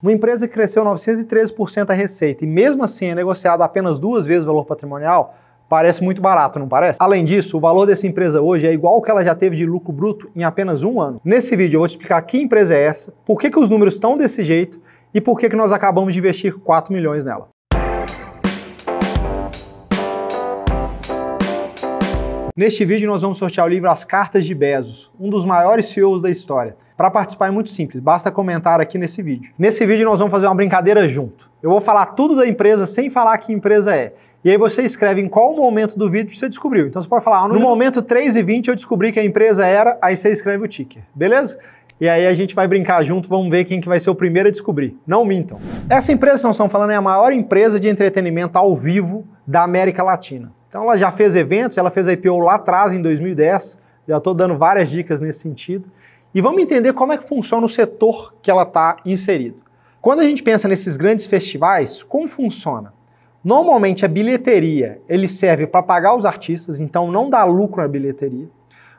Uma empresa que cresceu 913% a receita e mesmo assim é negociada apenas duas vezes o valor patrimonial, parece muito barato, não parece? Além disso, o valor dessa empresa hoje é igual ao que ela já teve de lucro bruto em apenas um ano. Nesse vídeo eu vou te explicar que empresa é essa, por que, que os números estão desse jeito e por que, que nós acabamos de investir 4 milhões nela. Neste vídeo nós vamos sortear o livro As Cartas de Bezos, um dos maiores CEOs da história. Para participar é muito simples, basta comentar aqui nesse vídeo. Nesse vídeo nós vamos fazer uma brincadeira junto. Eu vou falar tudo da empresa sem falar que empresa é. E aí você escreve em qual momento do vídeo você descobriu. Então você pode falar, ah, no momento 3 e 20 eu descobri que a empresa era, aí você escreve o ticker, beleza? E aí a gente vai brincar junto, vamos ver quem que vai ser o primeiro a descobrir. Não mintam. Essa empresa que nós estamos falando é a maior empresa de entretenimento ao vivo da América Latina. Então ela já fez eventos, ela fez a IPO lá atrás em 2010, já estou dando várias dicas nesse sentido. E vamos entender como é que funciona o setor que ela está inserido. Quando a gente pensa nesses grandes festivais, como funciona? Normalmente a bilheteria ele serve para pagar os artistas, então não dá lucro na bilheteria.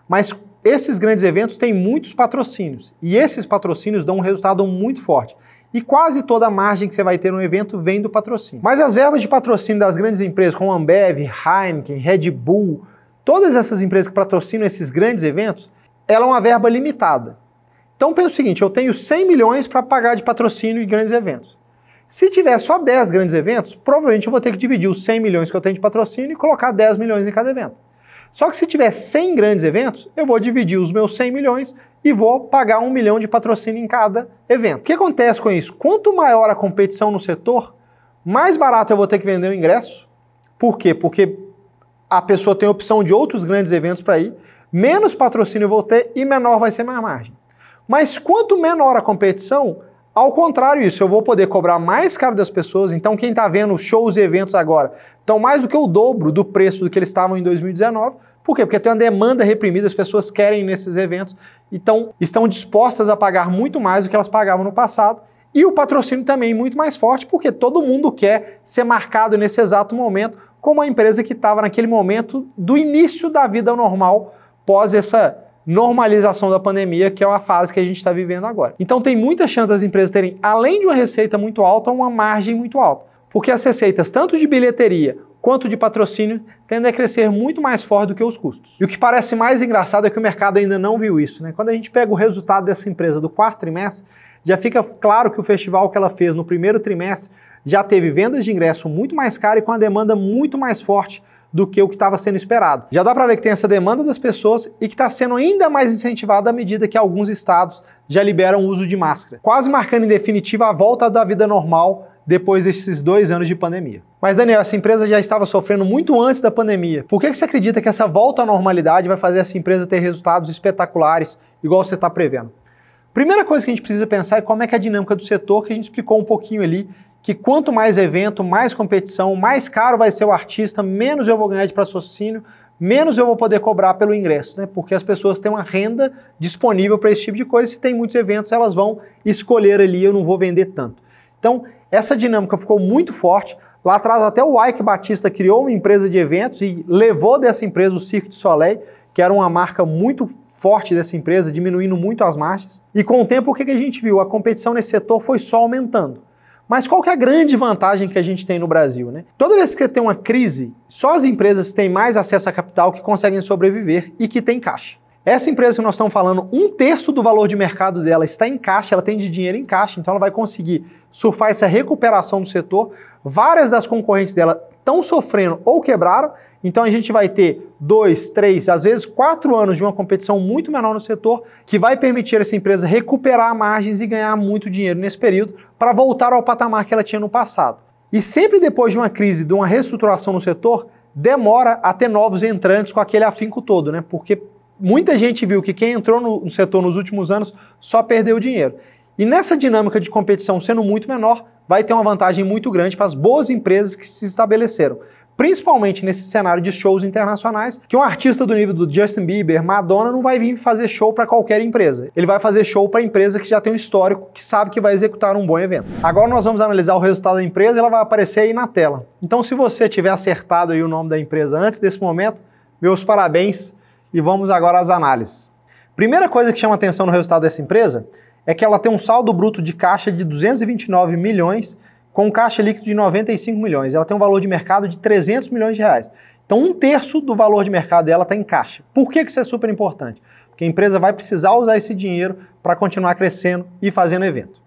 Mas esses grandes eventos têm muitos patrocínios e esses patrocínios dão um resultado muito forte. E quase toda a margem que você vai ter no evento vem do patrocínio. Mas as verbas de patrocínio das grandes empresas como Ambev, Heineken, Red Bull, todas essas empresas que patrocinam esses grandes eventos, ela é uma verba limitada. Então pensa o seguinte, eu tenho 100 milhões para pagar de patrocínio de grandes eventos. Se tiver só 10 grandes eventos, provavelmente eu vou ter que dividir os 100 milhões que eu tenho de patrocínio e colocar 10 milhões em cada evento. Só que se tiver 100 grandes eventos, eu vou dividir os meus 100 milhões e vou pagar um milhão de patrocínio em cada evento. O que acontece com isso? Quanto maior a competição no setor, mais barato eu vou ter que vender o ingresso. Por quê? Porque a pessoa tem a opção de outros grandes eventos para ir menos patrocínio eu vou ter e menor vai ser minha margem. Mas quanto menor a competição, ao contrário isso, eu vou poder cobrar mais caro das pessoas, então quem está vendo shows e eventos agora estão mais do que o dobro do preço do que eles estavam em 2019, por quê? Porque tem uma demanda reprimida, as pessoas querem nesses eventos, então estão dispostas a pagar muito mais do que elas pagavam no passado, e o patrocínio também muito mais forte, porque todo mundo quer ser marcado nesse exato momento como a empresa que estava naquele momento do início da vida normal pós essa normalização da pandemia, que é uma fase que a gente está vivendo agora. Então tem muita chance das empresas terem, além de uma receita muito alta, uma margem muito alta. Porque as receitas, tanto de bilheteria quanto de patrocínio, tendem a crescer muito mais forte do que os custos. E o que parece mais engraçado é que o mercado ainda não viu isso. Né? Quando a gente pega o resultado dessa empresa do quarto trimestre, já fica claro que o festival que ela fez no primeiro trimestre já teve vendas de ingresso muito mais caras e com a demanda muito mais forte do que o que estava sendo esperado. Já dá para ver que tem essa demanda das pessoas e que está sendo ainda mais incentivada à medida que alguns estados já liberam o uso de máscara, quase marcando em definitiva a volta da vida normal depois desses dois anos de pandemia. Mas Daniel, essa empresa já estava sofrendo muito antes da pandemia. Por que você acredita que essa volta à normalidade vai fazer essa empresa ter resultados espetaculares, igual você está prevendo? Primeira coisa que a gente precisa pensar é como é que é a dinâmica do setor, que a gente explicou um pouquinho ali que quanto mais evento, mais competição, mais caro vai ser o artista, menos eu vou ganhar de patrocínio, menos eu vou poder cobrar pelo ingresso, né? Porque as pessoas têm uma renda disponível para esse tipo de coisa. Se tem muitos eventos, elas vão escolher ali, eu não vou vender tanto. Então, essa dinâmica ficou muito forte. Lá atrás, até o Ike Batista criou uma empresa de eventos e levou dessa empresa o Cirque du Soleil, que era uma marca muito forte dessa empresa, diminuindo muito as margens. E com o tempo, o que a gente viu? A competição nesse setor foi só aumentando. Mas qual que é a grande vantagem que a gente tem no Brasil? Né? Toda vez que tem uma crise, só as empresas têm mais acesso a capital que conseguem sobreviver e que têm caixa. Essa empresa que nós estamos falando, um terço do valor de mercado dela está em caixa, ela tem de dinheiro em caixa, então ela vai conseguir surfar essa recuperação do setor. Várias das concorrentes dela estão sofrendo ou quebraram, então a gente vai ter dois, três, às vezes quatro anos de uma competição muito menor no setor, que vai permitir essa empresa recuperar margens e ganhar muito dinheiro nesse período para voltar ao patamar que ela tinha no passado. E sempre depois de uma crise, de uma reestruturação no setor, demora a ter novos entrantes com aquele afinco todo, né? Porque muita gente viu que quem entrou no setor nos últimos anos só perdeu dinheiro. E nessa dinâmica de competição sendo muito menor, vai ter uma vantagem muito grande para as boas empresas que se estabeleceram. Principalmente nesse cenário de shows internacionais, que um artista do nível do Justin Bieber, Madonna, não vai vir fazer show para qualquer empresa. Ele vai fazer show para empresa que já tem um histórico, que sabe que vai executar um bom evento. Agora nós vamos analisar o resultado da empresa e ela vai aparecer aí na tela. Então, se você tiver acertado aí o nome da empresa antes desse momento, meus parabéns e vamos agora às análises. Primeira coisa que chama atenção no resultado dessa empresa é que ela tem um saldo bruto de caixa de 229 milhões, com caixa líquido de 95 milhões. Ela tem um valor de mercado de 300 milhões de reais. Então, um terço do valor de mercado dela está em caixa. Por que, que isso é super importante? Porque a empresa vai precisar usar esse dinheiro para continuar crescendo e fazendo evento.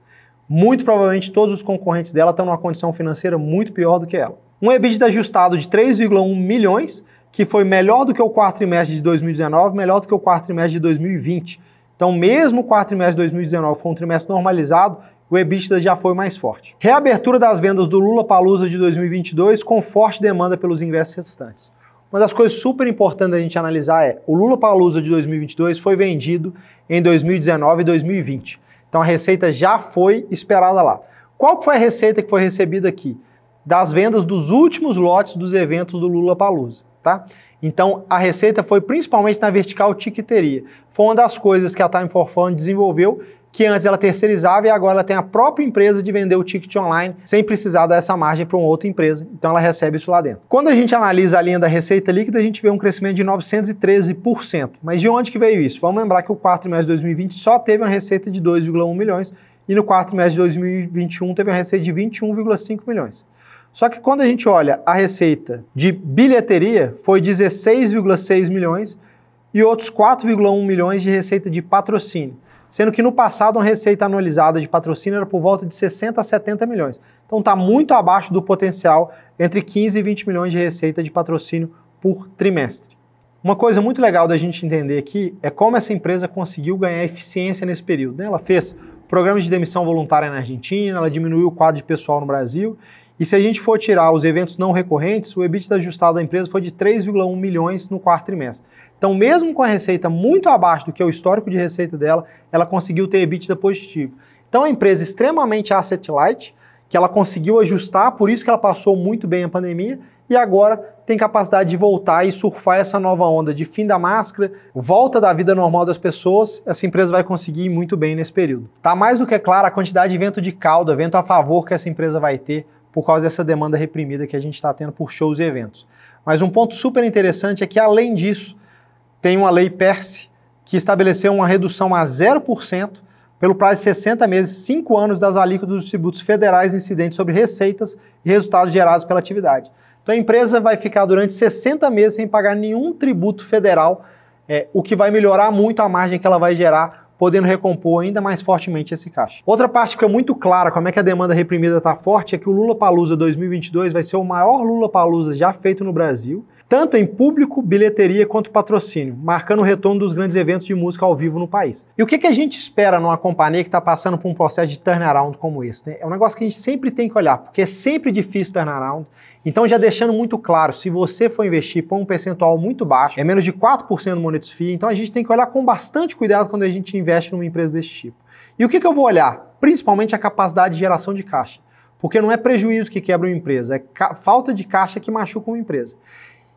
Muito provavelmente todos os concorrentes dela estão numa condição financeira muito pior do que ela. Um EBITDA ajustado de 3,1 milhões, que foi melhor do que o quarto trimestre de 2019, melhor do que o quarto trimestre de 2020. Então, mesmo o quarto trimestre de 2019 foi um trimestre normalizado, o EBITDA já foi mais forte. Reabertura das vendas do Lula Palusa de 2022 com forte demanda pelos ingressos restantes. Uma das coisas super importantes da gente analisar é o Lula Palusa de 2022 foi vendido em 2019 e 2020. Então a receita já foi esperada lá. Qual foi a receita que foi recebida aqui? Das vendas dos últimos lotes dos eventos do Lula Palusa, tá? Então a receita foi principalmente na vertical tiqueteria. Foi uma das coisas que a Time for Fun desenvolveu que antes ela terceirizava e agora ela tem a própria empresa de vender o ticket online sem precisar dar essa margem para uma outra empresa. Então ela recebe isso lá dentro. Quando a gente analisa a linha da receita líquida, a gente vê um crescimento de 913%. Mas de onde que veio isso? Vamos lembrar que o quarto trimestre de 2020 só teve uma receita de 2,1 milhões e no quarto trimestre de 2021 teve uma receita de 21,5 milhões. Só que quando a gente olha a receita de bilheteria, foi 16,6 milhões e outros 4,1 milhões de receita de patrocínio sendo que no passado a receita anualizada de patrocínio era por volta de 60 a 70 milhões. Então está muito abaixo do potencial entre 15 e 20 milhões de receita de patrocínio por trimestre. Uma coisa muito legal da gente entender aqui é como essa empresa conseguiu ganhar eficiência nesse período. Né? Ela fez programas de demissão voluntária na Argentina, ela diminuiu o quadro de pessoal no Brasil, e se a gente for tirar os eventos não recorrentes, o EBITDA ajustado da empresa foi de 3,1 milhões no quarto trimestre. Então, mesmo com a receita muito abaixo do que é o histórico de receita dela, ela conseguiu ter EBITDA positivo. Então, uma empresa extremamente asset light, que ela conseguiu ajustar, por isso que ela passou muito bem a pandemia e agora tem capacidade de voltar e surfar essa nova onda de fim da máscara, volta da vida normal das pessoas. Essa empresa vai conseguir ir muito bem nesse período. Tá mais do que clara a quantidade de vento de caldo, vento a favor que essa empresa vai ter por causa dessa demanda reprimida que a gente está tendo por shows e eventos. Mas um ponto super interessante é que, além disso, tem uma lei PERSE que estabeleceu uma redução a 0% pelo prazo de 60 meses, 5 anos das alíquotas dos tributos federais incidentes sobre receitas e resultados gerados pela atividade. Então a empresa vai ficar durante 60 meses sem pagar nenhum tributo federal, é, o que vai melhorar muito a margem que ela vai gerar, podendo recompor ainda mais fortemente esse caixa. Outra parte que fica muito clara como é que a demanda reprimida está forte é que o Lula Palusa 2022 vai ser o maior Lula Palusa já feito no Brasil tanto em público, bilheteria quanto patrocínio, marcando o retorno dos grandes eventos de música ao vivo no país. E o que, que a gente espera numa companhia que está passando por um processo de turnaround como esse? Né? É um negócio que a gente sempre tem que olhar, porque é sempre difícil turnaround. Então, já deixando muito claro, se você for investir por um percentual muito baixo, é menos de 4% do Monetos FII, então a gente tem que olhar com bastante cuidado quando a gente investe numa empresa desse tipo. E o que, que eu vou olhar? Principalmente a capacidade de geração de caixa. Porque não é prejuízo que quebra uma empresa, é falta de caixa que machuca uma empresa.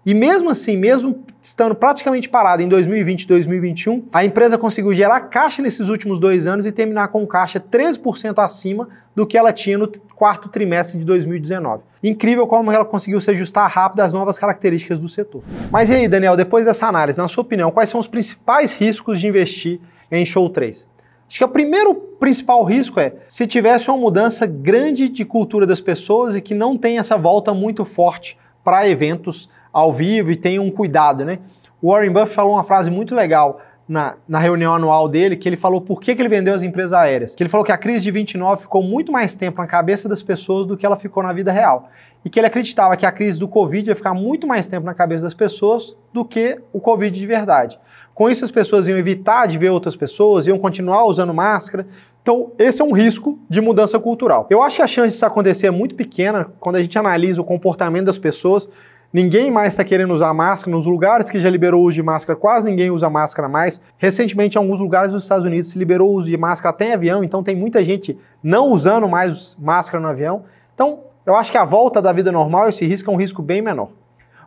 E mesmo assim, mesmo estando praticamente parada em 2020 e 2021, a empresa conseguiu gerar caixa nesses últimos dois anos e terminar com caixa 13% acima do que ela tinha no quarto trimestre de 2019. Incrível como ela conseguiu se ajustar rápido às novas características do setor. Mas e aí, Daniel, depois dessa análise, na sua opinião, quais são os principais riscos de investir em Show 3? Acho que o primeiro principal risco é se tivesse uma mudança grande de cultura das pessoas e que não tem essa volta muito forte para eventos ao vivo e tenham um cuidado, né? O Warren Buffett falou uma frase muito legal na, na reunião anual dele, que ele falou por que, que ele vendeu as empresas aéreas. Que ele falou que a crise de 29 ficou muito mais tempo na cabeça das pessoas do que ela ficou na vida real. E que ele acreditava que a crise do Covid ia ficar muito mais tempo na cabeça das pessoas do que o Covid de verdade. Com isso, as pessoas iam evitar de ver outras pessoas, iam continuar usando máscara. Então, esse é um risco de mudança cultural. Eu acho que a chance disso acontecer é muito pequena quando a gente analisa o comportamento das pessoas. Ninguém mais está querendo usar máscara. Nos lugares que já liberou o uso de máscara, quase ninguém usa máscara mais. Recentemente, em alguns lugares dos Estados Unidos, se liberou o uso de máscara até em avião, então tem muita gente não usando mais máscara no avião. Então, eu acho que a volta da vida normal, esse risco é um risco bem menor.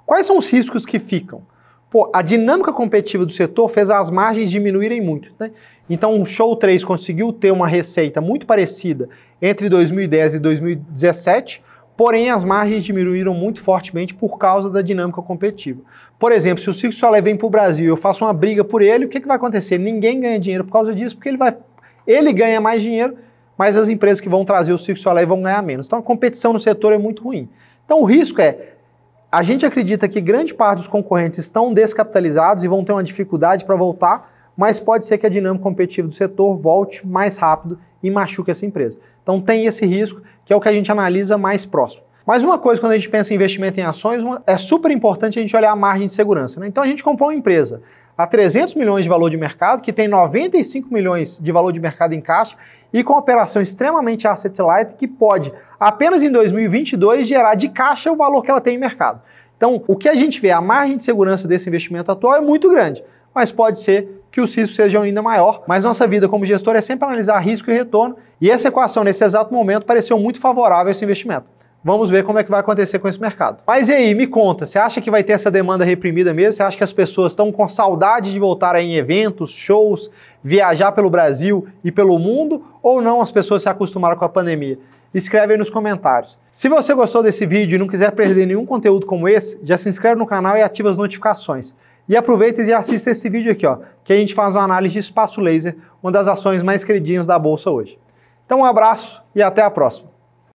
Quais são os riscos que ficam? Pô, a dinâmica competitiva do setor fez as margens diminuírem muito. Né? Então, o Show 3 conseguiu ter uma receita muito parecida entre 2010 e 2017, Porém, as margens diminuíram muito fortemente por causa da dinâmica competitiva. Por exemplo, se o Cirque Soleil vem para o Brasil e eu faço uma briga por ele, o que, que vai acontecer? Ninguém ganha dinheiro por causa disso, porque ele vai ele ganha mais dinheiro, mas as empresas que vão trazer o Cirque Soleil vão ganhar menos. Então a competição no setor é muito ruim. Então o risco é, a gente acredita que grande parte dos concorrentes estão descapitalizados e vão ter uma dificuldade para voltar, mas pode ser que a dinâmica competitiva do setor volte mais rápido e machuque essa empresa. Então tem esse risco, que é o que a gente analisa mais próximo. Mas uma coisa, quando a gente pensa em investimento em ações, é super importante a gente olhar a margem de segurança. Né? Então a gente comprou uma empresa a 300 milhões de valor de mercado, que tem 95 milhões de valor de mercado em caixa e com operação extremamente asset light, que pode, apenas em 2022, gerar de caixa o valor que ela tem em mercado. Então, o que a gente vê, a margem de segurança desse investimento atual é muito grande, mas pode ser que os riscos sejam ainda maior. Mas nossa vida como gestor é sempre analisar risco e retorno, e essa equação, nesse exato momento, pareceu muito favorável a esse investimento. Vamos ver como é que vai acontecer com esse mercado. Mas e aí, me conta, você acha que vai ter essa demanda reprimida mesmo? Você acha que as pessoas estão com saudade de voltar em eventos, shows, viajar pelo Brasil e pelo mundo? Ou não as pessoas se acostumaram com a pandemia? Escreve aí nos comentários. Se você gostou desse vídeo e não quiser perder nenhum conteúdo como esse, já se inscreve no canal e ativa as notificações. E aproveita e assista esse vídeo aqui, ó, que a gente faz uma análise de espaço laser, uma das ações mais queridinhas da bolsa hoje. Então um abraço e até a próxima.